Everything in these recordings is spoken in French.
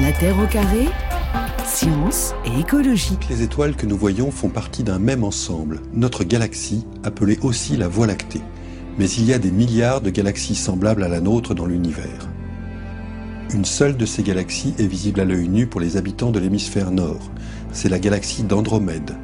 La Terre au carré, science et écologie. Les étoiles que nous voyons font partie d'un même ensemble, notre galaxie, appelée aussi la Voie lactée. Mais il y a des milliards de galaxies semblables à la nôtre dans l'univers. Une seule de ces galaxies est visible à l'œil nu pour les habitants de l'hémisphère nord. C'est la galaxie d'Andromède.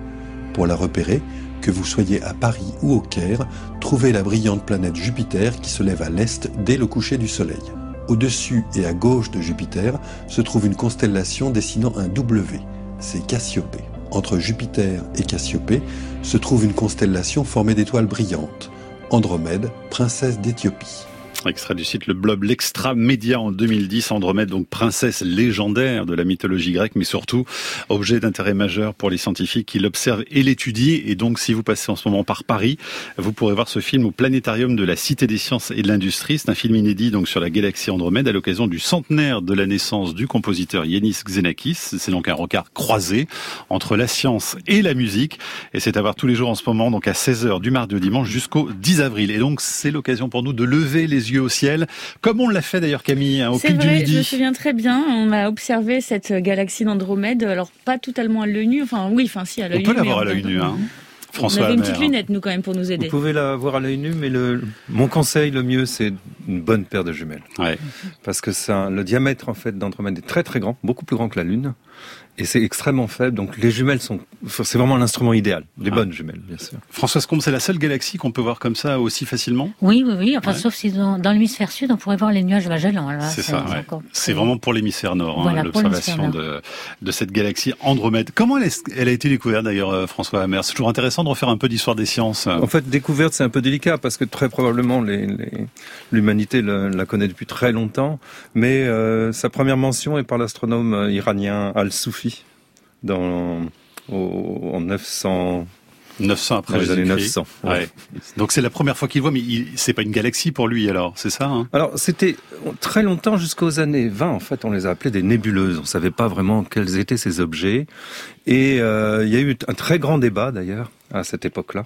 Pour la repérer, que vous soyez à Paris ou au Caire, trouvez la brillante planète Jupiter qui se lève à l'est dès le coucher du Soleil. Au-dessus et à gauche de Jupiter se trouve une constellation dessinant un W, c'est Cassiopée. Entre Jupiter et Cassiopée se trouve une constellation formée d'étoiles brillantes, Andromède, princesse d'Éthiopie. Extrait du site Le Blob, l'Extra Média en 2010, Andromède, donc princesse légendaire de la mythologie grecque, mais surtout objet d'intérêt majeur pour les scientifiques qui l'observent et l'étudient. Et donc, si vous passez en ce moment par Paris, vous pourrez voir ce film au Planétarium de la Cité des Sciences et de l'Industrie. C'est un film inédit donc sur la galaxie Andromède à l'occasion du centenaire de la naissance du compositeur Yanis Xenakis. C'est donc un regard croisé entre la science et la musique. Et c'est à voir tous les jours en ce moment, donc à 16h du mardi au dimanche jusqu'au 10 avril. Et donc, c'est l'occasion pour nous de lever les yeux au ciel, comme on l'a fait d'ailleurs Camille hein, au du vrai, midi. je me souviens très bien. On a observé cette galaxie d'Andromède. Alors pas totalement à l'œil nu. Enfin oui, enfin si à On l'œil nu. peut mais l'avoir à on- l'œil nu. Hein. On François avait une petite lunette nous quand même pour nous Vous aider. pouvez la voir à l'œil nu, mais le, mon conseil, le mieux, c'est une bonne paire de jumelles. Ouais. Parce que ça, le diamètre en fait d'Andromède est très très grand, beaucoup plus grand que la Lune, et c'est extrêmement faible. Donc les jumelles sont, c'est vraiment l'instrument idéal. Les Ah. bonnes jumelles, bien sûr. François Combe, c'est la seule galaxie qu'on peut voir comme ça aussi facilement? Oui, oui, oui. Enfin, Ouais. sauf si dans, dans l'hémisphère sud, on pourrait voir les nuages Magellan. C'est ça, ouais. encore C'est vraiment pour l'hémisphère nord, hein, Voilà, l'observation de, de cette galaxie Andromède. Comment elle, est- elle a été découverte d'ailleurs, euh, François Hammer? C'est toujours intéressant de refaire un peu d'histoire des sciences. En fait, découverte, c'est un peu délicat parce que très probablement les- les- l'humanité la connaît depuis très longtemps, mais euh, sa première mention est par l'astronome euh, iranien Al-Soufi dans au, en 900 900 après les années Jésus-Christ. 900. ouais. Ouais. Donc c'est la première fois qu'il voit, mais il- c'est pas une galaxie pour lui alors, c'est ça hein? Alors, c'était très longtemps, jusqu'aux années 20, en fait, on les a appelés des nébuleuses. On savait pas vraiment quels étaient ces objets. Et euh, il y a eu un très grand débat, d'ailleurs, à cette époque-là,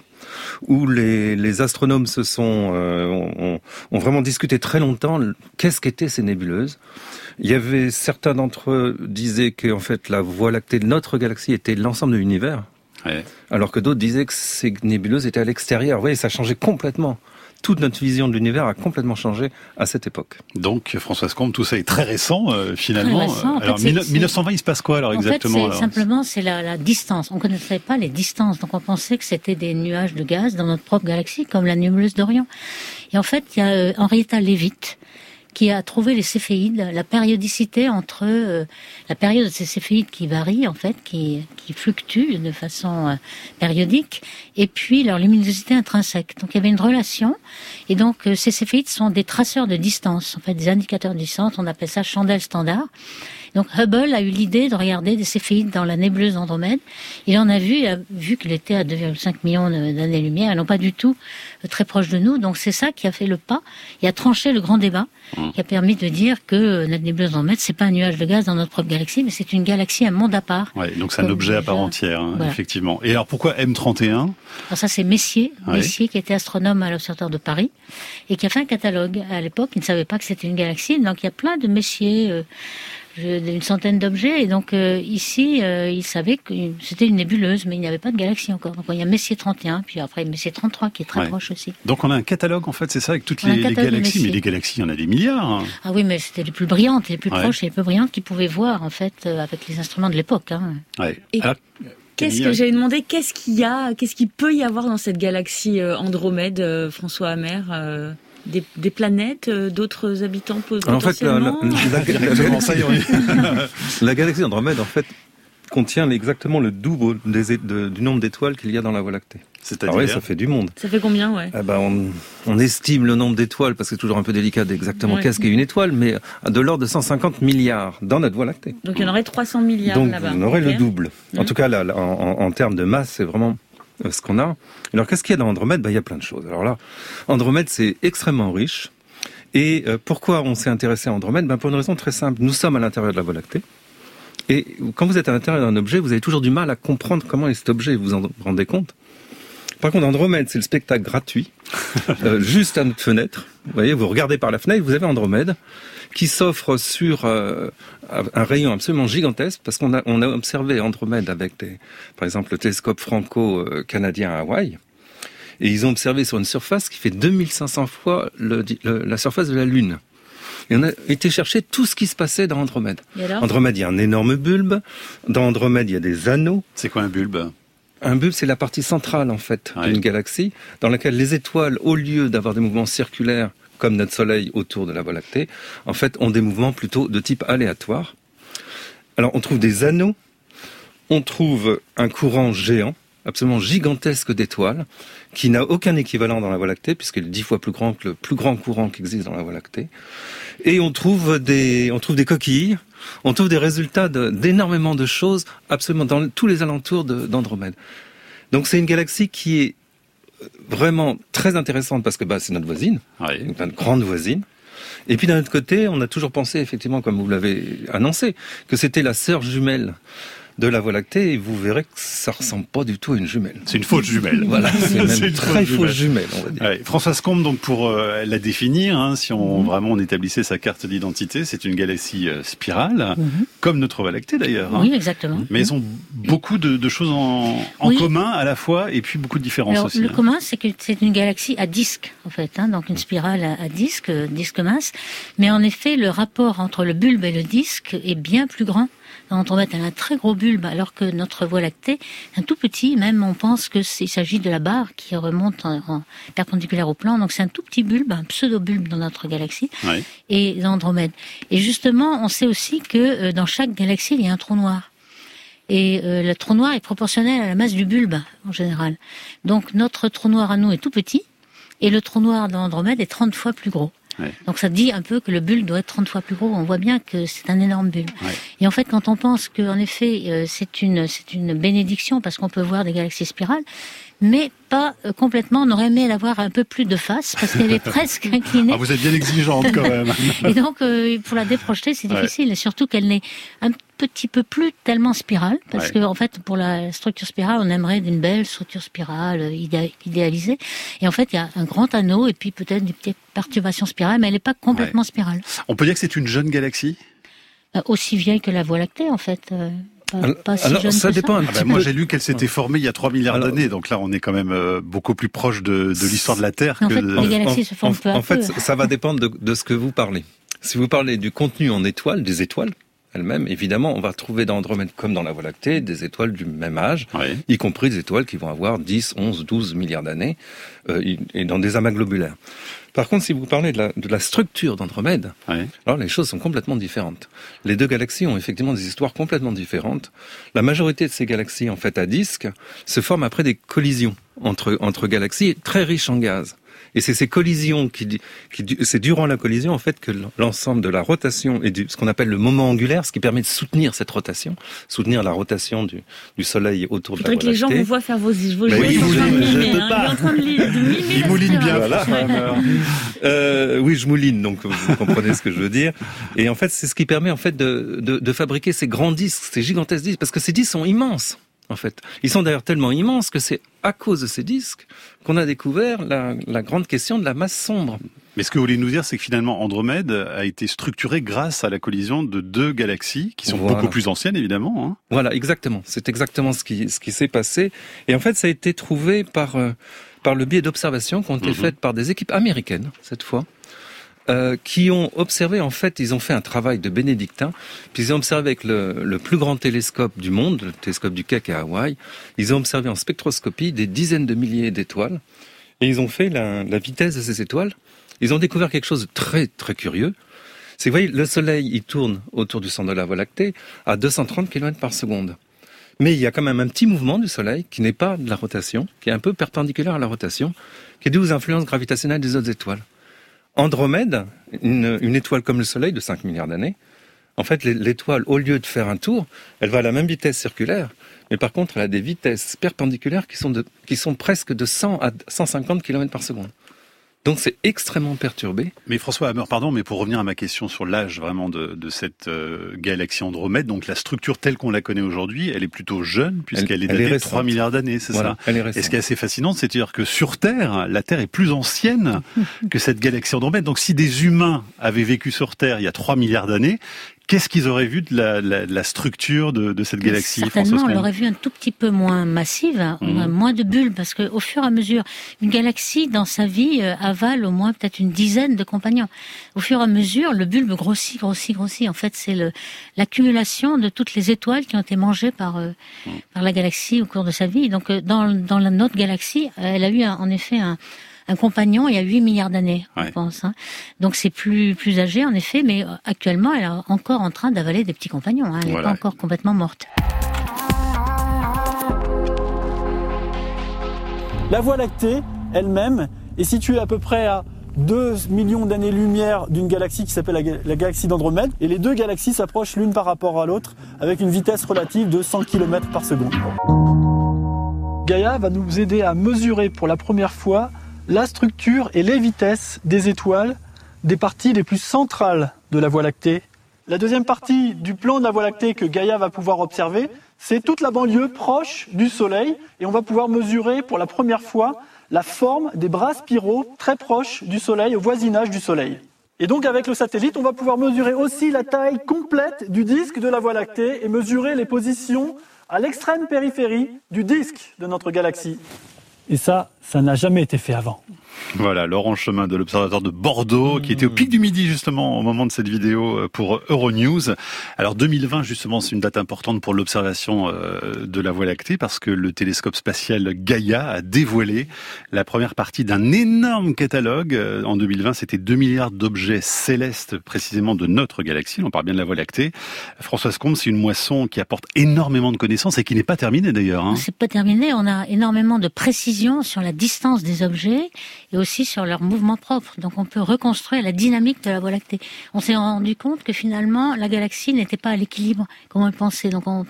où les, les astronomes se sont, euh, ont, vraiment discuté très longtemps qu'est-ce qu'étaient ces nébuleuses. Il y avait certains d'entre eux disaient que, en fait, la Voie lactée de notre galaxie était l'ensemble de l'univers, Ouais. alors que d'autres disaient que ces nébuleuses étaient à l'extérieur. Vous voyez, ça changeait complètement. Toute notre vision de l'univers a complètement changé à cette époque. Donc François Combe, tout ça est très récent euh, finalement. Très récent. Fait, alors c'est- 19- c'est- 1920, il se passe quoi alors En exactement fait, alors c'est simplement c'est la, la distance. On connaissait pas les distances, donc on pensait que c'était des nuages de gaz dans notre propre galaxie, comme la nébuleuse d'Orion. Et en fait, il y a euh, Henrietta Leavitt qui a trouvé les céphéides, la périodicité entre euh, la période de ces céphéides qui varie en fait, qui, qui fluctue de façon euh, périodique, et puis leur luminosité intrinsèque. Donc il y avait une relation, et donc euh, ces céphéides sont des traceurs de distance, en fait des indicateurs de distance. On appelle ça chandelle standard. Donc Hubble a eu l'idée de regarder des céphéides dans la nébuleuse d'Andromède. Il en a vu, il a vu qu'il était à 2,5 millions d'années-lumière, et non pas du tout euh, très proche de nous. Donc c'est ça qui a fait le pas, et a tranché le grand débat, qui a permis de dire que euh, notre nébuleuse d'Andromède, c'est pas un nuage de gaz dans notre propre galaxie, mais c'est une galaxie, un monde à part. Ouais, donc c'est un objet à part entière, hein, Voilà. effectivement. Et alors pourquoi M31 Alors ça, c'est Messier, Ouais. Messier qui était astronome à l'Observatoire de Paris et qui a fait un catalogue. À l'époque, il ne savait pas que c'était une galaxie, donc il y a plein de Messier, euh, une centaine d'objets. Et donc euh, ici, euh, il savait que c'était une nébuleuse, mais il n'y avait pas de galaxie encore. Donc il y a Messier 31, puis après Messier 33 qui est très Ouais. proche aussi. Donc on a un catalogue en fait, c'est ça, avec toutes les, galaxies. Mais les galaxies, il y en a des milliards. hein. Ah oui, mais c'était les plus brillantes, les plus Ouais. proches et les plus brillantes qu'ils pouvaient voir en fait euh, avec les instruments de l'époque. Hein. Ouais. Et Alors, Qu'est-ce que j'allais demander Qu'est-ce qu'il y a Qu'est-ce qu'il peut y avoir dans cette galaxie euh, Andromède, François Hammer euh, des, des planètes, euh, d'autres habitants posent Alors, en fait, la, potentiellement galaxie d'Andromède, en fait, contient exactement le double des é- de- du nombre d'étoiles qu'il y a dans la Voie lactée. Ah C'est-à-dire oui, ça fait du monde. Ça fait combien, ouais Eh ben, on, on estime le nombre d'étoiles, parce que c'est toujours un peu délicat d'exactement Ouais. qu'est-ce qu'est une étoile, mais de l'ordre de 150 milliards dans notre Voie lactée. Donc il y en aurait 300 milliards Donc là-bas. on aurait le double. En Mhm. tout cas, là, en, en- en termes de masse, c'est vraiment ce qu'on a. Alors qu'est-ce qu'il y a dans Andromède? Ben, Il y a plein de choses. Alors là, Andromède, c'est extrêmement riche. Et euh, pourquoi on s'est intéressé à Andromède? Ben, Pour une raison très simple. Nous sommes à l'intérieur de la Voie lactée. Et quand vous êtes à l'intérieur d'un objet, vous avez toujours du mal à comprendre comment est cet objet, vous en rendez compte? Par contre, Andromède, c'est le spectacle gratuit, euh, juste à notre fenêtre. Vous voyez, vous regardez par la fenêtre, vous avez Andromède. Qui s'offre sur euh, un rayon absolument gigantesque, parce qu'on a, on a observé Andromède avec, des, par exemple, le télescope franco-canadien à Hawaï, et ils ont observé sur une surface qui fait 2500 fois le, la surface de la Lune. Et on a été chercher tout ce qui se passait dans Andromède. Andromède, il y a un énorme bulbe. Dans Andromède, il y a des anneaux. C'est quoi un bulbe? Un bulbe, c'est la partie centrale en fait d'une galaxie, dans laquelle les étoiles, au lieu d'avoir des mouvements circulaires comme notre Soleil autour de la Voie lactée, en fait, ont des mouvements plutôt de type aléatoire. Alors, on trouve des anneaux, on trouve un courant géant, absolument gigantesque d'étoiles, qui n'a aucun équivalent dans la Voie lactée, puisqu'il est dix fois plus grand que le plus grand courant qui existe dans la Voie lactée. Et on trouve des, on trouve des coquilles, on trouve des résultats d'énormément de, choses absolument dans tous les alentours d'Andromède. Donc c'est une galaxie qui est vraiment très intéressante parce que bah, c'est notre voisine, notre grande voisine. Et puis d'un autre côté, on a toujours pensé, effectivement, comme vous l'avez annoncé, que c'était la sœur jumelle de la Voie lactée et vous verrez que ça ressemble pas du tout à une jumelle. C'est une fausse jumelle. voilà, c'est même une très fausse jumelle, on va dire. François Scombe, donc pour euh, la définir, hein, si on mhm. vraiment on établissait sa carte d'identité, c'est une galaxie euh, spirale, mhm. comme notre Voie lactée d'ailleurs. Hein. Oui, exactement. Mais elles ont beaucoup de, choses en, commun à la fois et puis beaucoup de différences aussi. Le hein. commun, c'est que c'est une galaxie à disque en fait, hein, donc une spirale à, disque, euh, disque mince. Mais en effet, le rapport entre le bulbe et le disque est bien plus grand Andromède elle a un très gros bulbe, alors que notre Voie lactée, un tout petit, même on pense qu'il s'agit de la barre qui remonte en, perpendiculaire au plan. Donc c'est un tout petit bulbe, un pseudo-bulbe dans notre galaxie, et l'Andromède. Et justement, on sait aussi que euh, dans chaque galaxie, il y a un trou noir. Et euh, le trou noir est proportionnel à la masse du bulbe, en général. Donc notre trou noir à nous est tout petit, et le trou noir d'Andromède est 30 fois plus gros. Donc ça dit un peu que le bulbe doit être 30 fois plus gros. On voit bien que c'est un énorme bulbe. Et en fait, quand on pense qu'en effet, euh, c'est une, c'est une bénédiction parce qu'on peut voir des galaxies spirales, mais pas euh, complètement. On aurait aimé l'avoir un peu plus de face parce qu'elle est presque inclinée. Ah, vous êtes bien exigeante quand même. et donc, euh, pour la déprojeter, c'est difficile. Et surtout qu'elle n'est un petit peu plus tellement spirale parce que en fait, pour la structure spirale, on aimerait une belle structure spirale euh, idéalisée. Et en fait, il y a un grand anneau et puis peut-être des petites perturbations spirales, mais elle n'est pas complètement spirale. On peut dire que c'est une jeune galaxie? Aussi vieille que la Voie lactée, en fait alors, ça dépend un ah bah, Moi, j'ai lu qu'elle s'était formée il y a 3 milliards d'années, donc là, on est quand même euh, beaucoup plus proche de, de l'histoire de la Terre. En que fait, les galaxies se forment en, fait, ça va dépendre de, de, ce que vous parlez. Si vous parlez du contenu en étoiles, des étoiles elles-mêmes, évidemment, on va trouver dans Andromède, comme dans la Voie lactée, des étoiles du même âge, y compris des étoiles qui vont avoir 10, 11, 12 milliards d'années, euh, et dans des amas globulaires. Par contre, si vous parlez de la, de la structure d'Andromède, alors les choses sont complètement différentes. Les deux galaxies ont effectivement des histoires complètement différentes. La majorité de ces galaxies, en fait, à disque, se forment après des collisions entre, entre galaxies très riches en gaz. Et c'est ces collisions qui, qui c'est durant la collision en fait que l'ensemble de la rotation et du, ce qu'on appelle le moment angulaire, ce qui permet de soutenir cette rotation, soutenir la rotation du, du Soleil autour de la Voie que les gens vous voient faire vos, vos bah oui, il, il, en train de il mouline bien. Voilà. euh, oui, je mouline, donc vous comprenez ce que je veux dire. Et en fait, c'est ce qui permet en fait de, de, de fabriquer ces grands disques, ces gigantesques disques, parce que ces disques sont immenses en fait. Ils sont d'ailleurs tellement immenses que c'est à cause de ces disques qu'on a découvert la, grande question de la masse sombre. Mais ce que vous voulez nous dire, c'est que finalement Andromède a été structuré grâce à la collision de deux galaxies qui sont beaucoup plus anciennes, évidemment. Hein. Voilà, exactement. C'est exactement ce qui, ce qui s'est passé. Et en fait, ça a été trouvé par, euh, par le biais d'observations qui ont été mhm. faites par des équipes américaines, cette fois, euh, qui ont observé, en fait, ils ont fait un travail de bénédictin, puis ils ont observé avec le, le plus grand télescope du monde, le télescope du Keck à Hawaï, ils ont observé en spectroscopie des dizaines de milliers d'étoiles, et ils ont fait la, la, vitesse de ces étoiles. Ils ont découvert quelque chose de très, très curieux. C'est vous voyez, le Soleil, il tourne autour du centre de la Voie lactée à 230 km par seconde. Mais il y a quand même un petit mouvement du Soleil qui n'est pas de la rotation, qui est un peu perpendiculaire à la rotation, qui est dû aux influences gravitationnelles des autres étoiles. Andromède, une, étoile comme le Soleil de 5 milliards d'années, en fait, l'étoile, au lieu de faire un tour, elle va à la même vitesse circulaire, mais par contre, elle a des vitesses perpendiculaires qui sont, qui sont presque de 100 à 150 km par seconde. Donc c'est extrêmement perturbé. Mais François Hammer, pardon, mais pour revenir à ma question sur l'âge vraiment de, de cette euh, galaxie Andromède, donc la structure telle qu'on la connaît aujourd'hui, elle est plutôt jeune puisqu'elle est datée de 3 milliards d'années, c'est ça elle est Et ce qui est assez fascinant, c'est de dire que sur Terre, la Terre est plus ancienne que cette galaxie Andromède. Donc si des humains avaient vécu sur Terre il y a 3 milliards d'années, Qu'est-ce qu'ils auraient vu de la, la, la structure de, de, cette galaxie Certainement, on l'aurait vu un tout petit peu moins massive, hein, mmh. moins de bulles, parce que au fur et à mesure, une galaxie dans sa vie euh, avale au moins peut-être une dizaine de compagnons. Au fur et à mesure, le bulbe grossit, grossit, grossit. En fait, c'est l'accumulation de toutes les étoiles qui ont été mangées par euh, mmh. par la galaxie au cours de sa vie. Donc, euh, dans dans la, notre galaxie, elle a eu un, en effet un un compagnon il y a 8 milliards d'années, je pense. Hein. Donc c'est plus plus âgé en effet, mais euh, actuellement elle est encore en train d'avaler des petits compagnons. Hein. Elle n'est pas encore complètement morte. La Voie lactée elle-même est située à peu près à 2 millions d'années-lumière d'une galaxie qui s'appelle la, la, galaxie d'Andromède. Et les deux galaxies s'approchent l'une par rapport à l'autre avec une vitesse relative de 100 km par seconde. Gaïa va nous aider à mesurer pour la première fois la structure et les vitesses des étoiles des parties les plus centrales de la Voie lactée. La deuxième partie du plan de la Voie lactée que Gaïa va pouvoir observer, c'est toute la banlieue proche du Soleil et on va pouvoir mesurer pour la première fois la forme des bras spiraux très proches du Soleil, au voisinage du Soleil. Et donc avec le satellite, on va pouvoir mesurer aussi la taille complète du disque de la Voie lactée et mesurer les positions à l'extrême périphérie du disque de notre galaxie. Et ça, ça n'a jamais été fait avant. Voilà, Laurent Chemin de l'Observatoire de Bordeaux, qui était au pic du midi justement au moment de cette vidéo euh, pour Euronews. Alors 2020 justement, c'est une date importante pour l'observation euh, de la Voie lactée parce que le télescope spatial Gaia a dévoilé la première partie d'un énorme catalogue. Euh, en 2020, c'était 2 milliards d'objets célestes précisément de notre galaxie. On parle bien de la Voie lactée. Françoise Combe, c'est une moisson qui apporte énormément de connaissances et qui n'est pas terminée d'ailleurs. Hein. C'est pas terminé. On a énormément de précision sur la distance des objets et aussi sur leur mouvement propre. Donc on peut reconstruire la dynamique de la Voie lactée. On s'est rendu compte que finalement la galaxie n'était pas à l'équilibre comme on le pensait. Donc on,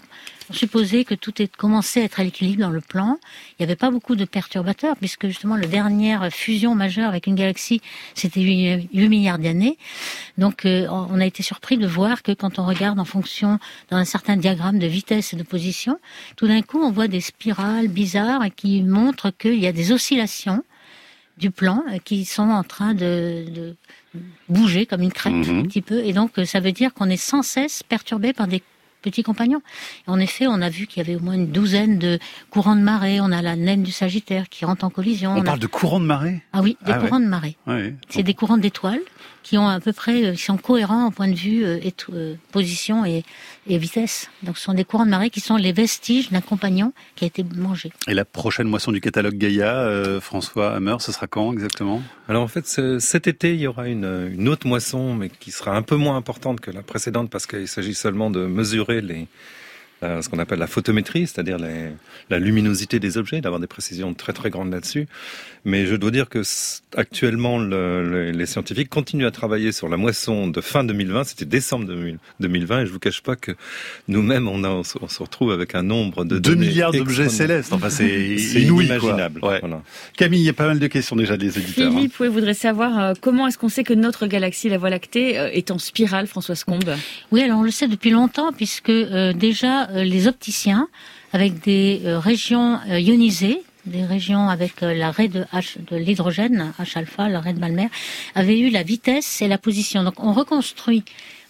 on supposait que tout est commencé à être à l'équilibre dans le plan. Il n'y avait pas beaucoup de perturbateurs puisque justement la dernière fusion majeure avec une galaxie c'était 8, milliards d'années. Donc euh, on a été surpris de voir que quand on regarde en fonction d'un certain diagramme de vitesse et de position, tout d'un coup on voit des spirales bizarres qui montrent qu'il y a des oscillations du plan qui sont en train de, de bouger comme une crête mhm. un petit peu. Et donc, ça veut dire qu'on est sans cesse perturbé par des petits compagnons. en effet, on a vu qu'il y avait au moins une douzaine de courants de marée. On a la naine du Sagittaire qui rentre en collision. On, parle de courants de marée? Ah oui, des ah courants de marée. C'est des courants d'étoiles qui ont à peu près, euh, qui sont cohérents au point de vue et, position et, et vitesse. Donc ce sont des courants de marée qui sont les vestiges d'un compagnon qui a été mangé. Et la prochaine moisson du catalogue Gaïa, euh, François Hammer, ce sera quand exactement? Alors en fait, cet été, il y aura une, une autre moisson, mais qui sera un peu moins importante que la précédente parce qu'il s'agit seulement de mesurer les, ce qu'on appelle la photométrie, c'est-à-dire la luminosité des objets, d'avoir des précisions très très grandes là-dessus. Mais je dois dire que actuellement, le, les scientifiques continuent à travailler sur la moisson de fin 2020. C'était décembre 2020, et je vous cache pas que nous-mêmes, on, on, se retrouve avec un nombre de 2 milliards d'objets célestes. Enfin, c'est inimaginable. Ouais. Camille, il y a pas mal de questions déjà des éditeurs. Philippe, hein. vous voudrez savoir euh, comment est-ce qu'on sait que notre galaxie, la Voie lactée, euh, est en spirale, Françoise Combe Oui, alors on le sait depuis longtemps, puisque euh, déjà euh, les opticiens, avec des euh, régions euh, ionisées, des régions avec l'arrêt de H, de l'hydrogène, H-alpha, l'arrêt de Malmer, avaient eu la vitesse et la position. Donc on reconstruit.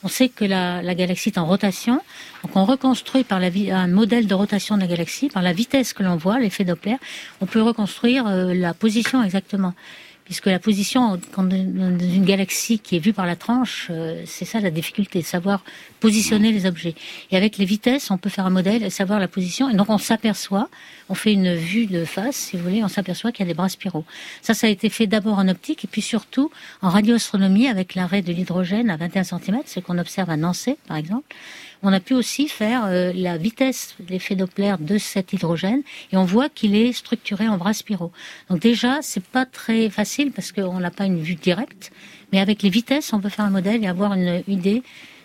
On sait que la, la galaxie est en rotation, donc on reconstruit par un modèle de rotation de la galaxie par la vitesse que l'on voit, l'effet Doppler. On peut reconstruire la position exactement puisque la position dans une galaxie qui est vue par la tranche, euh, c'est ça la difficulté, savoir positionner les objets. Et avec les vitesses, on peut faire un modèle et savoir la position. Et donc on s'aperçoit, on fait une vue de face, si vous voulez, on s'aperçoit qu'il y a des bras spiraux. Ça, ça a été fait d'abord en optique et puis surtout en radioastronomie avec l'arrêt de l'hydrogène à 21 cm, ce qu'on observe à Nancy, par exemple on a pu aussi faire euh, la vitesse l'effet Doppler de cet hydrogène et on voit qu'il est structuré en bras spiraux. Donc déjà, c'est pas très facile parce qu'on n'a pas une vue directe, mais avec les vitesses, on peut faire un modèle et avoir une idée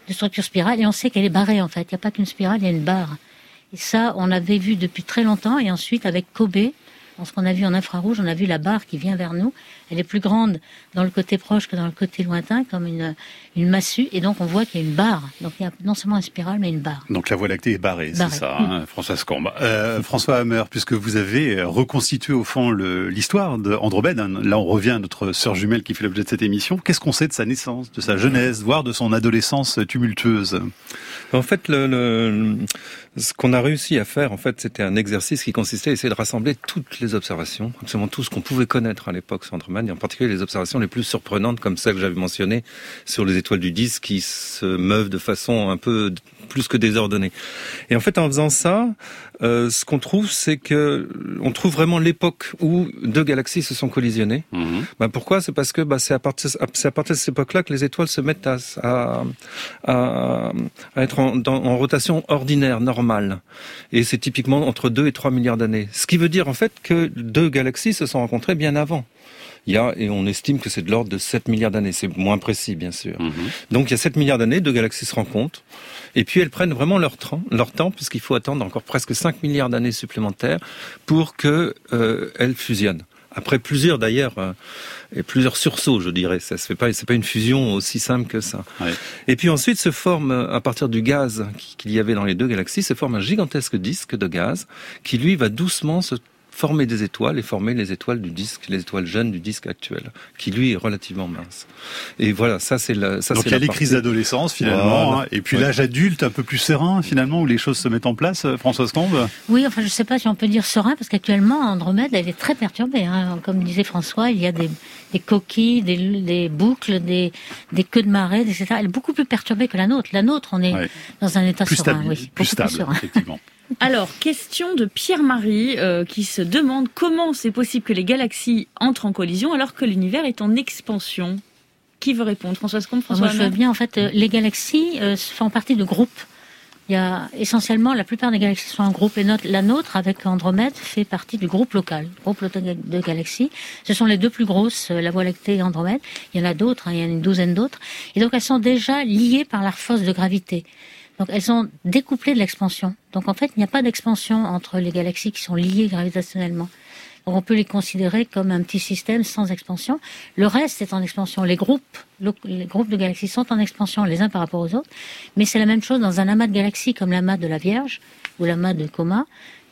de structure spirale et on sait qu'elle est barrée en fait. Il n'y a pas qu'une spirale, il y a une barre. Et ça, on l'avait vu depuis très longtemps et ensuite avec Kobe, Dans ce qu'on a vu en infrarouge, on a vu la barre qui vient vers nous. Elle est plus grande dans le côté proche que dans le côté lointain, comme une, une massue. Et donc, on voit qu'il y a une barre. Donc, il y a non seulement une spirale, mais une barre. Donc, la Voie lactée est barrée, c'est ça, hein, François Scombe. Euh, François Hammer, puisque vous avez reconstitué au fond l'histoire d'Andromède, hein, là, on revient à notre sœur jumelle qui fait l'objet de cette émission. Qu'est-ce qu'on sait de sa naissance, de sa jeunesse, voire de son adolescence tumultueuse? En fait, le, le ce qu'on a réussi à faire, en fait, c'était un exercice qui consistait à essayer de rassembler toutes les observations, absolument tout ce qu'on pouvait connaître à l'époque sur Andromède, et en particulier les observations les plus surprenantes, comme celles que j'avais mentionnées sur les étoiles du disque qui se meuvent de façon un peu plus que désordonnée. Et en fait, en faisant ça, euh, ce qu'on trouve, c'est que on trouve vraiment l'époque où deux galaxies se sont collisionnées. Mhm. Ben pourquoi? C'est parce que bah, c'est à partir c'est à partir de cette époque-là que les étoiles se mettent à, à, à, à être en, en, rotation ordinaire, normale. Et c'est typiquement entre 2 et 3 milliards d'années. Ce qui veut dire en fait que deux galaxies se sont rencontrées bien avant. Il y a, et on estime que c'est de l'ordre de 7 milliards d'années. C'est moins précis, bien sûr. Mhm. Donc il y a 7 milliards d'années, deux galaxies se rencontrent. Et puis elles prennent vraiment leur temps, leur temps puisqu'il faut attendre encore presque 5 milliards d'années supplémentaires pour que euh, elles fusionnent. Après plusieurs d'ailleurs euh, et plusieurs sursauts, je dirais. Ça se fait pas, c'est pas une fusion aussi simple que ça. Ouais. Et puis ensuite se forme à partir du gaz qu'il y avait dans les deux galaxies, se forme un gigantesque disque de gaz qui lui va doucement se former des étoiles et former les étoiles du disque, les étoiles jeunes du disque actuel, qui lui est relativement mince. Et voilà, ça c'est la. Ça, Donc il y a les crises d'adolescence finalement, hein, et puis l'âge adulte un peu plus serein finalement où les choses se mettent en place. Euh, Françoise Combe? Oui, enfin je sais pas si on peut dire serein parce qu'actuellement Andromède elle est très perturbée. Hein. Comme disait François, il y a des, des coquilles, des, des, boucles, des, des queues de marée, etc. Elle est beaucoup plus perturbée que la nôtre. La nôtre, on est dans un état plus serein, oui, plus stable, plus serein. effectivement. Alors, question de Pierre-Marie euh, qui se demande comment c'est possible que les galaxies entrent en collision alors que l'univers est en expansion. Qui veut répondre? Françoise Comte, François Moi, je veux bien. En fait, euh, les galaxies euh, font partie de groupes. Il y a essentiellement, la plupart des galaxies sont en groupe et notre, la nôtre, avec Andromède, fait partie du groupe local, groupe de galaxies. Ce sont les deux plus grosses, la Voie lactée et Andromède. Il y en a d'autres, hein, il y en a une douzaine d'autres. Et donc elles sont déjà liées par la force de gravité. Donc elles sont découplées de l'expansion. Donc en fait, il n'y a pas d'expansion entre les galaxies qui sont liées gravitationnellement. On peut les considérer comme un petit système sans expansion. Le reste est en expansion. Les groupes, les groupes de galaxies sont en expansion les uns par rapport aux autres, mais c'est la même chose dans un amas de galaxies comme l'amas de la Vierge ou l'amas de Coma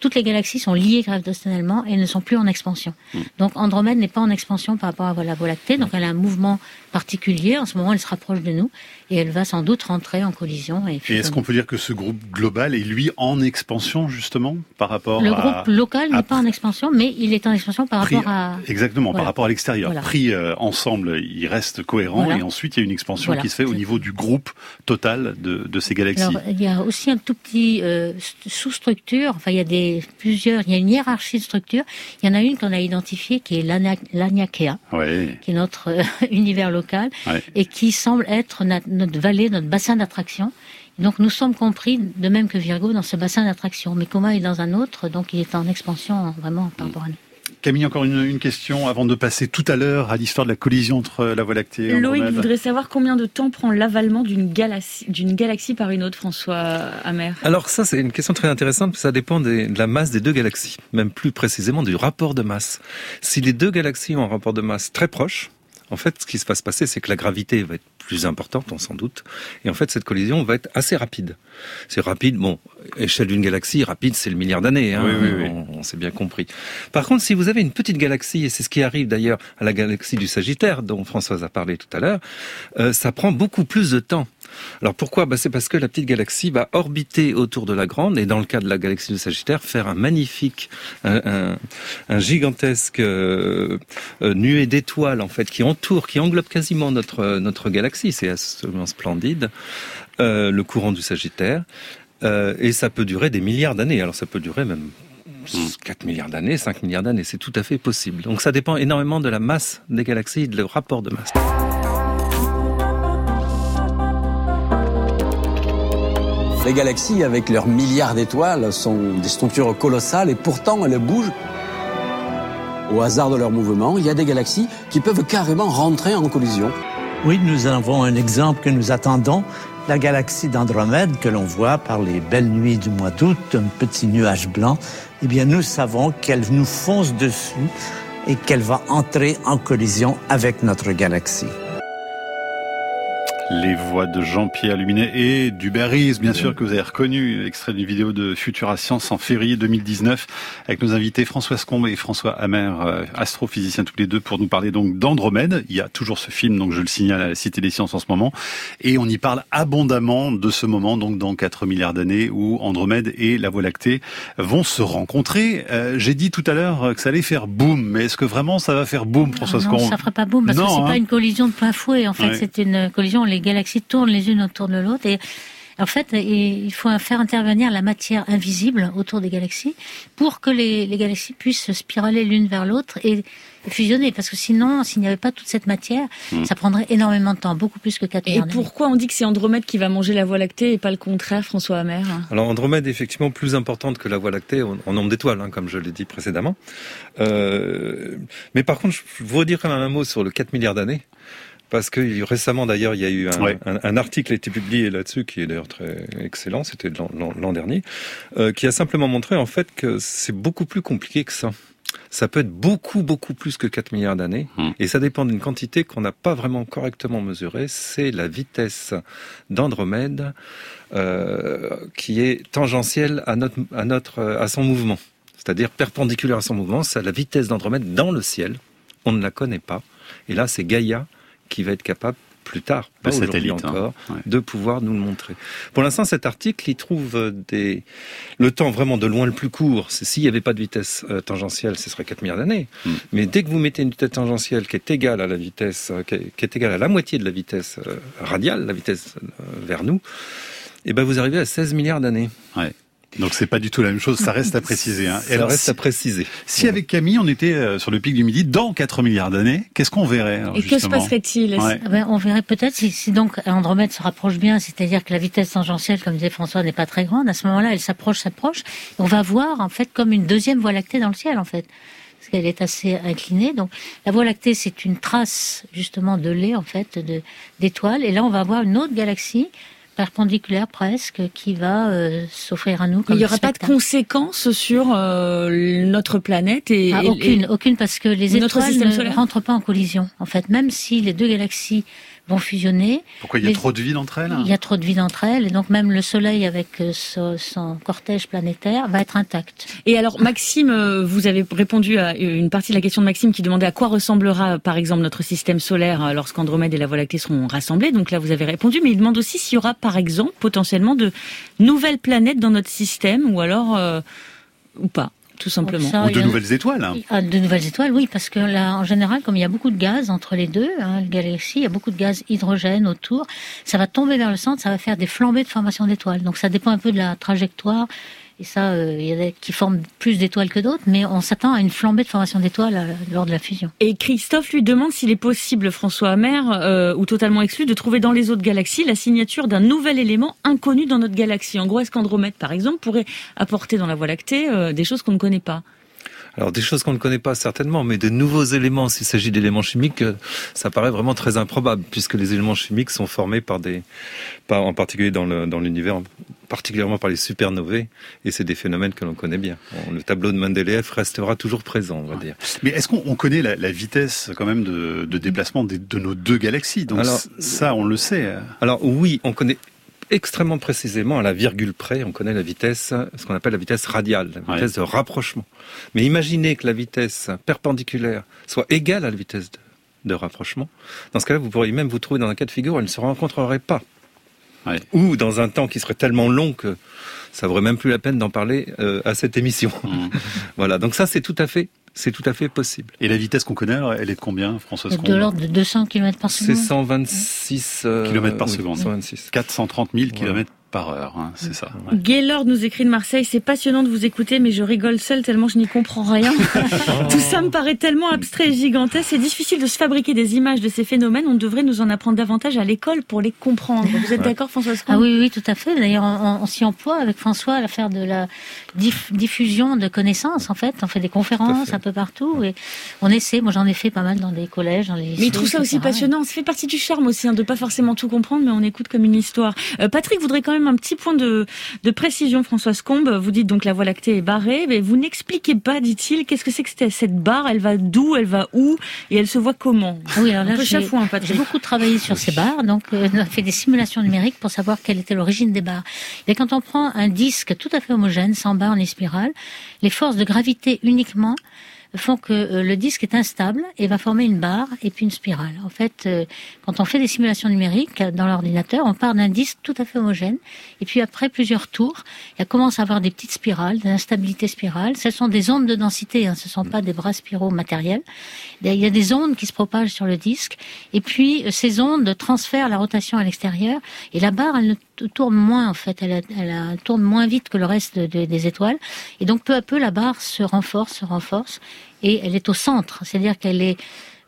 toutes les galaxies sont liées gravitationnellement et ne sont plus en expansion. Hmm. Donc Andromède n'est pas en expansion par rapport à la Voie lactée, donc elle a un mouvement particulier. En ce moment, elle se rapproche de nous et elle va sans doute rentrer en collision. Et, est-ce qu'on peut dire que ce groupe global est lui en expansion justement par rapport Le groupe local n'est pas en expansion, mais il est en expansion par rapport à exactement par rapport à l'extérieur. Pris euh, ensemble, il reste cohérent et ensuite il y a une expansion qui se fait au niveau du groupe total de, de ces galaxies. Alors, il y a aussi un tout petit euh, sous-structure. Enfin, il y a des plusieurs, il y a une hiérarchie de structures. Il y en a une qu'on a identifiée qui est l'Aniakea, qui est notre euh, univers local et qui semble être notre, vallée, notre bassin d'attraction. Donc nous sommes compris, de même que Virgo, dans ce bassin d'attraction. Mais Coma est dans un autre, donc il est en expansion vraiment par rapport à nous. Camille, encore une, question avant de passer tout à l'heure à l'histoire de la collision entre la Voie lactée et Loïc voudrait savoir combien de temps prend l'avalement d'une galaxie, d'une galaxie par une autre, François Amer. Alors ça, c'est une question très intéressante, ça dépend de la masse des deux galaxies, même plus précisément du rapport de masse. Si les deux galaxies ont un rapport de masse très proche, en fait, ce qui se va se passer, c'est que la gravité va être plus importante, on s'en doute. Et en fait, cette collision va être assez rapide. C'est rapide, bon, échelle d'une galaxie, rapide, c'est le milliard d'années, hein, on, s'est bien compris. Par contre, si vous avez une petite galaxie, et c'est ce qui arrive d'ailleurs à la galaxie du Sagittaire, dont Françoise a parlé tout à l'heure, euh, ça prend beaucoup plus de temps. Alors pourquoi bah, C'est parce que la petite galaxie va orbiter autour de la grande, et dans le cas de la galaxie du Sagittaire, faire un magnifique, un, gigantesque euh, euh, nuée d'étoiles en fait qui entoure, qui englobe quasiment notre notre galaxie. C'est absolument splendide. Euh, le courant du Sagittaire, et ça peut durer des milliards d'années. Alors ça peut durer même 4 milliards d'années, 5 milliards d'années, c'est tout à fait possible. Donc ça dépend énormément de la masse des galaxies, de leur rapport de masse. Les galaxies, avec leurs milliards d'étoiles, sont des structures colossales et pourtant elles bougent. Au hasard de leur mouvement, il y a des galaxies qui peuvent carrément rentrer en collision. Oui, nous avons un exemple que nous attendons La galaxie d'Andromède que l'on voit par les belles nuits du mois d'août, un petit nuage blanc, eh bien nous savons qu'elle nous fonce dessus et qu'elle va entrer en collision avec notre galaxie. Les voix de Jean-Pierre Luminet et d'Hubert bien sûr, que vous avez reconnu, extrait d'une vidéo de Futura Science en février 2019, avec nos invités François Scombe et François Hammer, euh, astrophysiciens tous les deux, pour nous parler donc d'Andromède. Il y a toujours ce film, donc je le signale à la Cité des Sciences en ce moment, et on y parle abondamment de ce moment, donc dans 4 milliards d'années, où Andromède et la Voie lactée vont se rencontrer. Euh, j'ai dit tout à l'heure que ça allait faire boum, mais est-ce que vraiment ça va faire boum, François ah non, ça fera pas boum, parce que c'est hein. pas une collision de plein fouet, en fait, c'est une collision les galaxies tournent les unes autour de l'autre et en fait, il faut faire intervenir la matière invisible autour des galaxies pour que les, galaxies puissent spiraler l'une vers l'autre et fusionner. Parce que sinon, s'il n'y avait pas toute cette matière, hmm. ça prendrait énormément de temps, beaucoup plus que 4 Et pourquoi on dit que c'est Andromède qui va manger la Voie lactée et pas le contraire, François Hammer? Alors Andromède est effectivement plus importante que la Voie lactée en nombre d'étoiles, hein, comme je l'ai dit précédemment. Euh, mais par contre, je voudrais dire quand même un mot sur le 4 milliards d'années parce que récemment d'ailleurs il y a eu un, article qui a été publié là-dessus qui est d'ailleurs très excellent, c'était l'an dernier, euh, qui a simplement montré en fait que c'est beaucoup plus compliqué que ça. Ça peut être beaucoup, beaucoup plus que 4 milliards d'années. Hmm. Et ça dépend d'une quantité qu'on n'a pas vraiment correctement mesurée. C'est la vitesse d'Andromède euh, qui est tangentielle à, notre, à, notre, à son mouvement. C'est-à-dire perpendiculaire à son mouvement. C'est la vitesse d'Andromède dans le ciel. On ne la connaît pas. Et là, c'est Gaïa qui va être capable plus tard, pas aujourd'hui hein. encore, de pouvoir nous le montrer. Pour l'instant, cet article, il trouve euh, des... le temps vraiment de loin le plus court. S'il n'y avait pas de vitesse euh, tangentielle, ce serait 4 milliards d'années. Hmm. Mais dès que vous mettez une vitesse tangentielle qui est égale à la vitesse, euh, qui est égale à la moitié de la vitesse radiale, la vitesse vers nous, eh ben vous arrivez à 16 milliards d'années. Ouais. Donc c'est pas du tout la même chose, ça reste à préciser. Hein. ça reste à préciser. Si avec Camille on était euh, sur le pic du midi dans 4 milliards d'années, qu'est-ce qu'on verrait Et que se passerait-il? Ben, On verrait peut-être si, si, donc Andromède se rapproche bien, c'est-à-dire que la vitesse tangentielle, comme disait François, n'est pas très grande. À ce moment-là, elle s'approche, s'approche. On va voir en fait comme une deuxième voie lactée dans le ciel en fait parce qu'elle est assez inclinée. Donc la Voie lactée, c'est une trace justement de lait en fait, d'étoiles. Et là, on va voir une autre galaxie perpendiculaire presque qui va euh, s'offrir à nous. Comme il n'y aura pas de conséquences sur euh, notre planète et, ah, aucune, aucune parce que les étoiles ne rentrent pas en collision. En fait, même si les deux galaxies vont fusionner. Pourquoi il y a trop de vie entre elles Il y a trop de vie entre elles, et donc même le Soleil avec euh, son, cortège planétaire va être intact. Et alors, Maxime, euh, vous avez répondu à une partie de la question de Maxime qui demandait à quoi ressemblera, par exemple, notre système solaire euh, lorsqu'Andromède et la Voie lactée seront rassemblés. Donc là, vous avez répondu, mais il demande aussi s'il y aura, par exemple, potentiellement de nouvelles planètes dans notre système, ou alors ou pas tout simplement. Ou de nouvelles étoiles. Hein. Ah, de nouvelles étoiles, oui, parce que là, en général, comme il y a beaucoup de gaz entre les deux, hein, la galaxie, il y a beaucoup de gaz hydrogène autour, ça va tomber vers le centre, ça va faire des flambées de formation d'étoiles. Donc ça dépend un peu de la trajectoire et ça, euh, il y a qui forment plus d'étoiles que d'autres, mais on s'attend à une flambée de formation d'étoiles euh, lors de la fusion. Et Christophe lui demande s'il est possible, François Hammer, euh, ou totalement exclu, de trouver dans les autres galaxies la signature d'un nouvel élément inconnu dans notre galaxie. En gros, est-ce qu'Andromède, par exemple, pourrait apporter dans la Voie lactée des choses qu'on ne connaît pas? Alors des choses qu'on ne connaît pas certainement, mais de nouveaux éléments, s'il s'agit d'éléments chimiques, ça paraît vraiment très improbable, puisque les éléments chimiques sont formés par des, en particulier dans l'univers, particulièrement par les supernovae, et c'est des phénomènes que l'on connaît bien. Le tableau de Mendeleev restera toujours présent, on va dire. Mais est-ce qu'on connaît la, vitesse quand même de, déplacement de nos deux galaxies? Donc ça, on le sait. Alors oui, on connaît extrêmement précisément à la virgule près, on connaît la vitesse, ce qu'on appelle la vitesse radiale, la vitesse de rapprochement. Mais imaginez que la vitesse perpendiculaire soit égale à la vitesse de, rapprochement. Dans ce cas-là, vous pourriez même vous trouver dans un cas de figure où elle ne se rencontrerait pas. Ou dans un temps qui serait tellement long que ça vaudrait même plus la peine d'en parler euh, à cette émission. Mmh. voilà, donc ça c'est tout à fait c'est tout à fait possible. Et la vitesse qu'on connaît, elle est de combien, François De l'ordre de 200 km par seconde. C'est 126 km par seconde. 430 000 km par heure, hein, c'est ça. Ouais. Gaylord nous écrit de Marseille, c'est passionnant de vous écouter, mais je rigole seul tellement je n'y comprends rien. Tout ça me paraît tellement abstrait et gigantesque, c'est difficile de se fabriquer des images de ces phénomènes, on devrait nous en apprendre davantage à l'école pour les comprendre. Vous êtes d'accord François Ah oui, oui, tout à fait. D'ailleurs, on, on s'y emploie avec François à faire de la diff diffusion de connaissances, en fait. On fait des conférences un peu partout et on essaie, moi j'en ai fait pas mal dans des collèges, dans les lycées, Mais il trouve ça aussi passionnant, ça fait partie du charme aussi, hein, de pas forcément tout comprendre, mais on écoute comme une histoire. Euh, Patrick voudrait quand même un petit point de, de précision, Françoise Combe. Vous dites donc la Voie lactée est barrée, mais vous n'expliquez pas, dit-il, qu'est-ce que c'est que cette barre? Elle va d'où? Elle va où? Et elle se voit comment? Oui, alors là, j'ai beaucoup travaillé sur ces barres, donc euh, on a fait des simulations numériques pour savoir quelle était l'origine des barres. Et quand on prend un disque tout à fait homogène, sans barre ni spirale, les forces de gravité uniquement font que euh, le disque est instable et va former une barre et puis une spirale. En fait, euh, quand on fait des simulations numériques dans l'ordinateur, on part d'un disque tout à fait homogène et puis après plusieurs tours, il commence à avoir des petites spirales, des instabilités spirales. Ce sont des ondes de densité, hein, ce ne sont pas des bras spiraux matériels. Il y a des ondes qui se propagent sur le disque et puis euh, ces ondes transfèrent la rotation à l'extérieur et la barre, elle ne tourne moins en fait, elle, elle, tourne moins vite que le reste de, de, des étoiles et donc peu à peu la barre se renforce, se renforce et elle est au centre, c'est-à-dire qu'elle est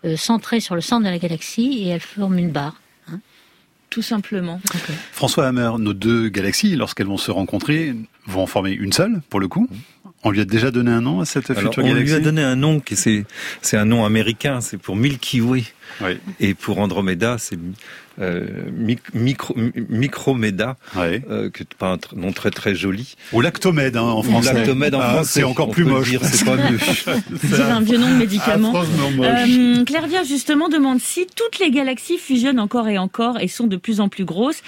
euh, centrée sur le centre de la galaxie et elle forme une barre. Hein. Tout simplement. Okay. François Hammer, nos deux galaxies, lorsqu'elles vont se rencontrer, vont en former une seule, pour le coup. On lui a déjà donné un nom à cette Alors, future on galaxie lui a donné un nom c'est un nom américain, c'est pour Milky Way. Oui. Et pour Andromeda, c'est euh, micro, Micromeda, ouais. euh, que pas un nom très très joli. Ou lactomède hein, en français. Lactomède en ah, français, c'est encore plus moche. C'est pas mieux. c'est un vieux nom de médicament. Euh, Claire Via justement demande si toutes les galaxies fusionnent encore et encore et sont de plus en plus grosses.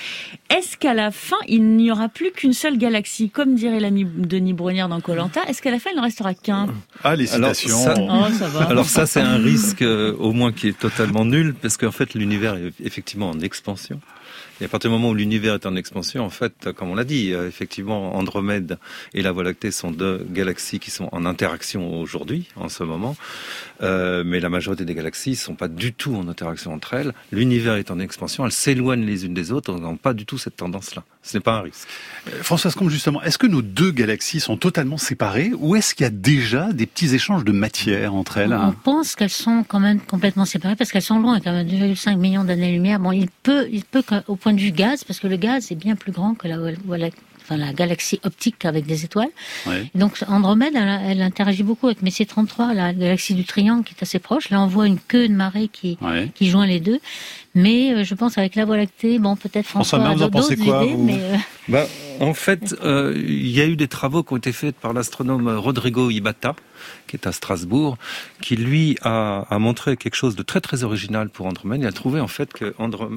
Est-ce qu'à la fin il n'y aura plus qu'une seule galaxie, comme dirait l'ami Denis Brognard dans Colanta Est-ce qu'à la fin il ne restera qu'un? Ah les citations. Alors ça, oh, ça, va. alors ça c'est un risque euh, au moins qui est totalement nul parce qu'en fait l'univers est effectivement en expansion. Et à partir du moment où l'univers est en expansion, en fait, comme on l'a dit, euh, effectivement, Andromède et la Voie lactée sont deux galaxies qui sont en interaction aujourd'hui, en ce moment. Euh, mais la majorité des galaxies sont pas du tout en interaction entre elles. L'univers est en expansion, elles s'éloignent les unes des autres, elles n'ont pas du tout cette tendance-là. Ce n'est pas un risque. Euh, Françoise Combe, justement, est-ce que nos deux galaxies sont totalement séparées ou est-ce qu'il y a déjà des petits échanges de matière entre elles On pense qu'elles sont quand même complètement séparées parce qu'elles sont loin, quand même 2,5 millions d'années-lumière. Bon, il peut, il peut au point de vue gaz, parce que le gaz est bien plus grand que la, la, enfin, la galaxie optique avec des étoiles. Ouais. Donc Andromède, elle, elle, interagit beaucoup avec Messier 33, la galaxie du Triangle qui est assez proche. Là, on voit une queue de marée qui, ouais. qui joint les deux. Mais euh, je pense avec la Voie lactée, bon, peut-être François, François a d'autres quoi, idées, vous mais euh... bah, en fait, euh, il y a eu des travaux qui ont été faits par l'astronome Rodrigo Ibata, qui est à Strasbourg, qui lui a, a, montré quelque chose de très très original pour Andromède. Il a trouvé en fait que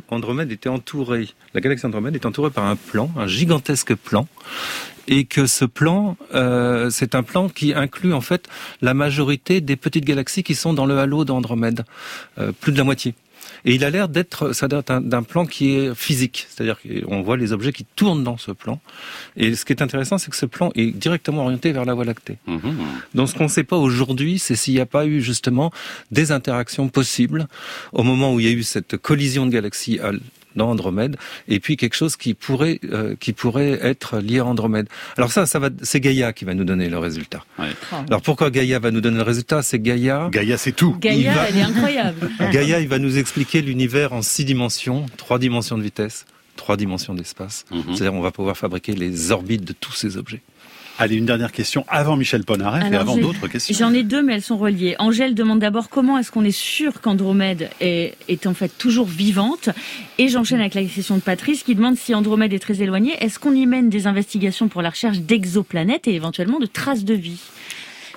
Andromède était entouré, la galaxie Andromède est entourée par un plan, un gigantesque plan, et que ce plan, euh, c'est un plan qui inclut en fait la majorité des petites galaxies qui sont dans le halo d'Andromède, euh, plus de la moitié. Et il a l'air d'être, ça doit être d'un plan qui est physique, c'est-à-dire qu'on voit les objets qui tournent dans ce plan. Et ce qui est intéressant, c'est que ce plan est directement orienté vers la Voie lactée. Mmh. Donc ce qu'on ne sait pas aujourd'hui, c'est s'il n'y a pas eu justement des interactions possibles au moment où il y a eu cette collision de galaxies à dans Andromède, et puis quelque chose qui pourrait euh, qui pourrait être lié à Andromède. Alors ça, ça va, c'est Gaïa qui va nous donner le résultat. Ouais. Alors pourquoi Gaïa va nous donner le résultat? C'est Gaïa. Gaïa, c'est tout. Gaïa, va... elle est incroyable. Gaïa, il va nous expliquer l'univers en six dimensions, trois dimensions de vitesse, trois dimensions d'espace. Mm -hmm. C'est-à-dire, on va pouvoir fabriquer les orbites de tous ces objets. Allez, une dernière question avant Michel Ponareff et avant d'autres questions. J'en ai deux, mais elles sont reliées. Angèle demande d'abord comment est-ce qu'on est sûr qu'Andromède est, est, en fait toujours vivante. Et j'enchaîne avec la question de Patrice qui demande si Andromède est très éloignée. Est-ce qu'on y mène des investigations pour la recherche d'exoplanètes et éventuellement de traces de vie?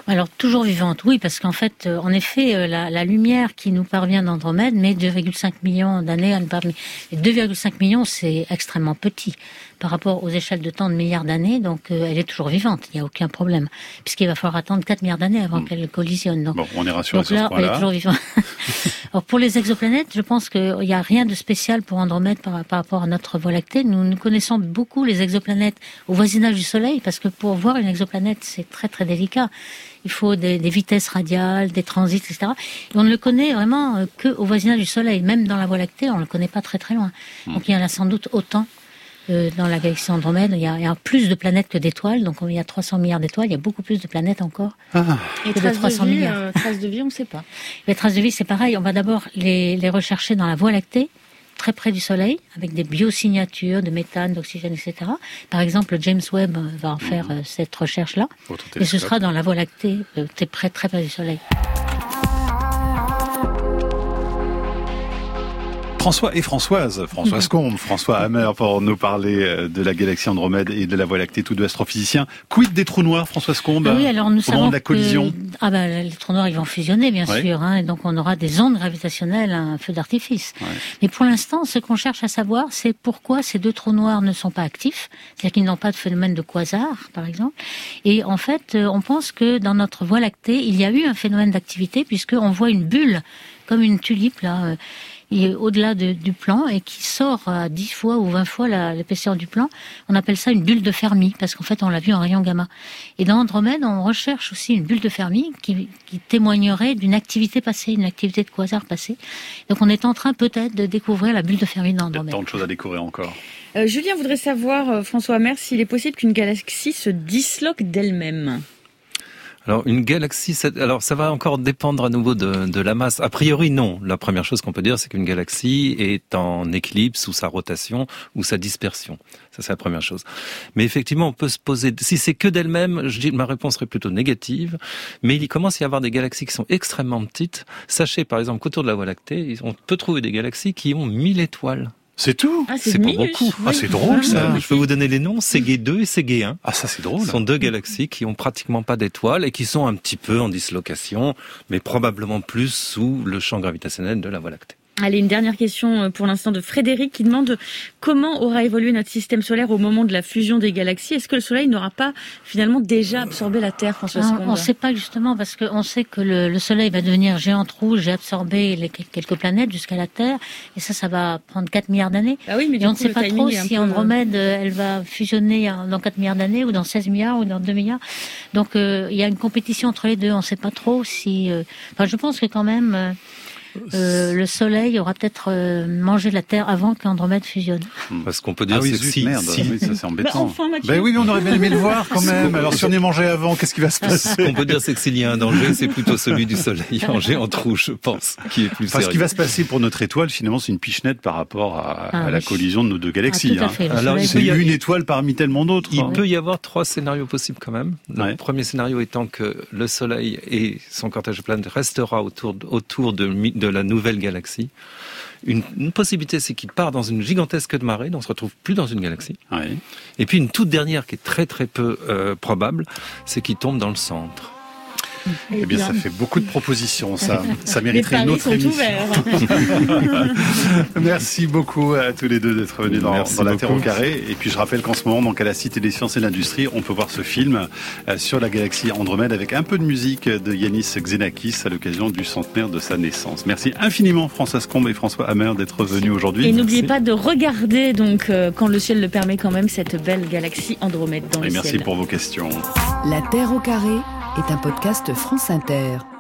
Alors toujours vivante, oui, parce qu'en fait, euh, en effet, euh, la, la, lumière qui nous parvient d'Andromède met 2,5 millions d'années à nous parvenir. 2,5 millions, c'est extrêmement petit par rapport aux échelles de temps de milliards d'années, donc euh, elle est toujours vivante, il n'y a aucun problème, puisqu'il va falloir attendre 4 milliards d'années avant mmh. qu'elle collisionne. Donc, bon, on est rassuré donc là, sur ce elle est toujours vivante. Alors pour les exoplanètes, je pense qu'il n'y a rien de spécial pour Andromède par, par rapport à notre Voie lactée. Nous, nous connaissons beaucoup les exoplanètes au voisinage du Soleil, parce que pour voir une exoplanète, c'est très très délicat il faut des, des, vitesses radiales, des transits, etc. Et on ne le connaît vraiment euh, que au voisinage du Soleil. Même dans la Voie lactée, on ne le connaît pas très très loin. Donc il y en a sans doute autant euh, dans la galaxie Andromède, il y, a, il y, a, plus de planètes que d'étoiles. Donc, il y a 300 milliards d'étoiles. Il y a beaucoup plus de planètes encore. Ah. Et que traces de 300 de vie, milliards. Euh, traces de vie, on ne sait pas. Les traces de vie, c'est pareil. On va d'abord les, les rechercher dans la Voie lactée très près du Soleil, avec des biosignatures de méthane, d'oxygène, etc. Par exemple, James Webb va en faire euh, cette recherche-là. Et ce sera dans la Voie lactée, euh, très, très près du Soleil. François et Françoise, Françoise Combe, François Hammer pour nous parler euh, de la galaxie Andromède et de la Voie lactée, tous deux astrophysiciens. Quid des trous noirs, Françoise Combe ah Oui, alors nous moment de la collision que... Ah ben, les trous noirs, ils vont fusionner, bien ouais. sûr, hein, et donc on aura des ondes gravitationnelles, un feu d'artifice. Ouais. Mais pour l'instant, ce qu'on cherche à savoir, c'est pourquoi ces deux trous noirs ne sont pas actifs, c'est-à-dire qu'ils n'ont pas de phénomène de quasar, par exemple. Et en fait, euh, on pense que dans notre Voie lactée, il y a eu un phénomène d'activité, puisqu'on voit une bulle, comme une tulipe, là, euh, au-delà de, du plan et qui sort à 10 fois ou 20 fois l'épaisseur du plan. On appelle ça une bulle de Fermi parce qu'en fait on l'a vu en rayon gamma. Et dans Andromède, on recherche aussi une bulle de Fermi qui, qui témoignerait d'une activité passée, une activité de quasar passée. Donc on est en train peut-être de découvrir la bulle de Fermi d'Andromède. Tant de choses à découvrir encore. Euh, Julien voudrait savoir, euh, François Hammer, s'il est possible qu'une galaxie se disloque d'elle-même? Alors une galaxie, alors ça va encore dépendre à nouveau de, la masse. A priori, non. La première chose qu'on peut dire, c'est qu'une galaxie est en équilibre sous sa rotation ou sa dispersion. Ça, c'est la première chose. Mais effectivement, on peut se poser. Si c'est que d'elle-même, je dis ma réponse serait plutôt négative. Mais il commence à y avoir des galaxies qui sont extrêmement petites. Sachez par exemple qu'autour de la Voie lactée, on peut trouver des galaxies qui ont 1000 étoiles. C'est tout ah, C'est pas beaucoup. Oui. Ah, c'est drôle ça. Je peux vous donner les noms. Ségé 2 et Ségé 1. Ah, ça c'est drôle. Ce sont deux galaxies qui ont pratiquement pas d'étoiles et qui sont un petit peu en dislocation, mais probablement plus sous le champ gravitationnel de la Voie lactée. Allez, une dernière question pour l'instant de Frédéric qui demande comment aura évolué notre système solaire au moment de la fusion des galaxies. Est-ce que le Soleil n'aura pas finalement déjà absorbé la Terre, François On ne sait pas justement parce qu'on sait que le, le, Soleil va devenir géante rouge et absorber les, quelques planètes jusqu'à la Terre. Et ça, ça va prendre 4 milliards d'années. Ah oui, mais et on ne sait pas trop si Andromède, elle va fusionner dans 4 milliards d'années ou dans 16 milliards ou dans 2 milliards. Donc euh, il y a une compétition entre les deux. On ne sait pas trop si... Euh... Enfin, je pense que quand même... Euh, euh, le Soleil aura peut-être euh, mangé la Terre avant qu'Andromède fusionne. Parce qu'on peut dire ah oui, que zut, si, merde, si. oui, ça c'est embêtant. Bah, enfin, ben oui, mais on aurait bien aimé le voir quand même. Alors si on est mangé avant, qu'est-ce qui va se passer Ce qu'on peut dire, c'est que s'il y a un danger, c'est plutôt celui du Soleil en géant rouge, je pense, qui est plus enfin, sérieux. Ce qui va se passer pour notre étoile, finalement, c'est une pichenette par rapport à, Ah à la collision de nos deux galaxies. Ah, tout à hein. fait. Le Alors, C'est peut y a- une étoile parmi tellement d'autres. Il hein. peut y avoir trois scénarios possibles quand même. Le Ouais. premier scénario étant que le Soleil et son cortège de planètes restera autour, de- autour de, de la nouvelle galaxie. Une, une possibilité, c'est qu'il part dans une gigantesque de marée, donc on se retrouve plus dans une galaxie. Et puis une toute dernière qui est très très peu euh, probable, c'est qu'il tombe dans le centre. Eh bien, ça fait beaucoup de propositions. Ça, ça mériterait une autre émission. Merci beaucoup à tous les deux d'être venus dans, Merci dans la Terre au carré. Et puis je rappelle qu'en ce moment, donc à la Cité des Sciences et de l'Industrie, on peut voir ce film euh, sur la galaxie Andromède avec un peu de musique de Yanis Xenakis à l'occasion du centenaire de sa naissance. Merci infiniment François Combe et François Hammer d'être venus aujourd'hui. Et n'oubliez pas de regarder, donc, euh, quand le ciel le permet, quand même, cette belle galaxie Andromède dans Et le merci ciel. pour vos questions. La Terre au carré est un podcast France Inter.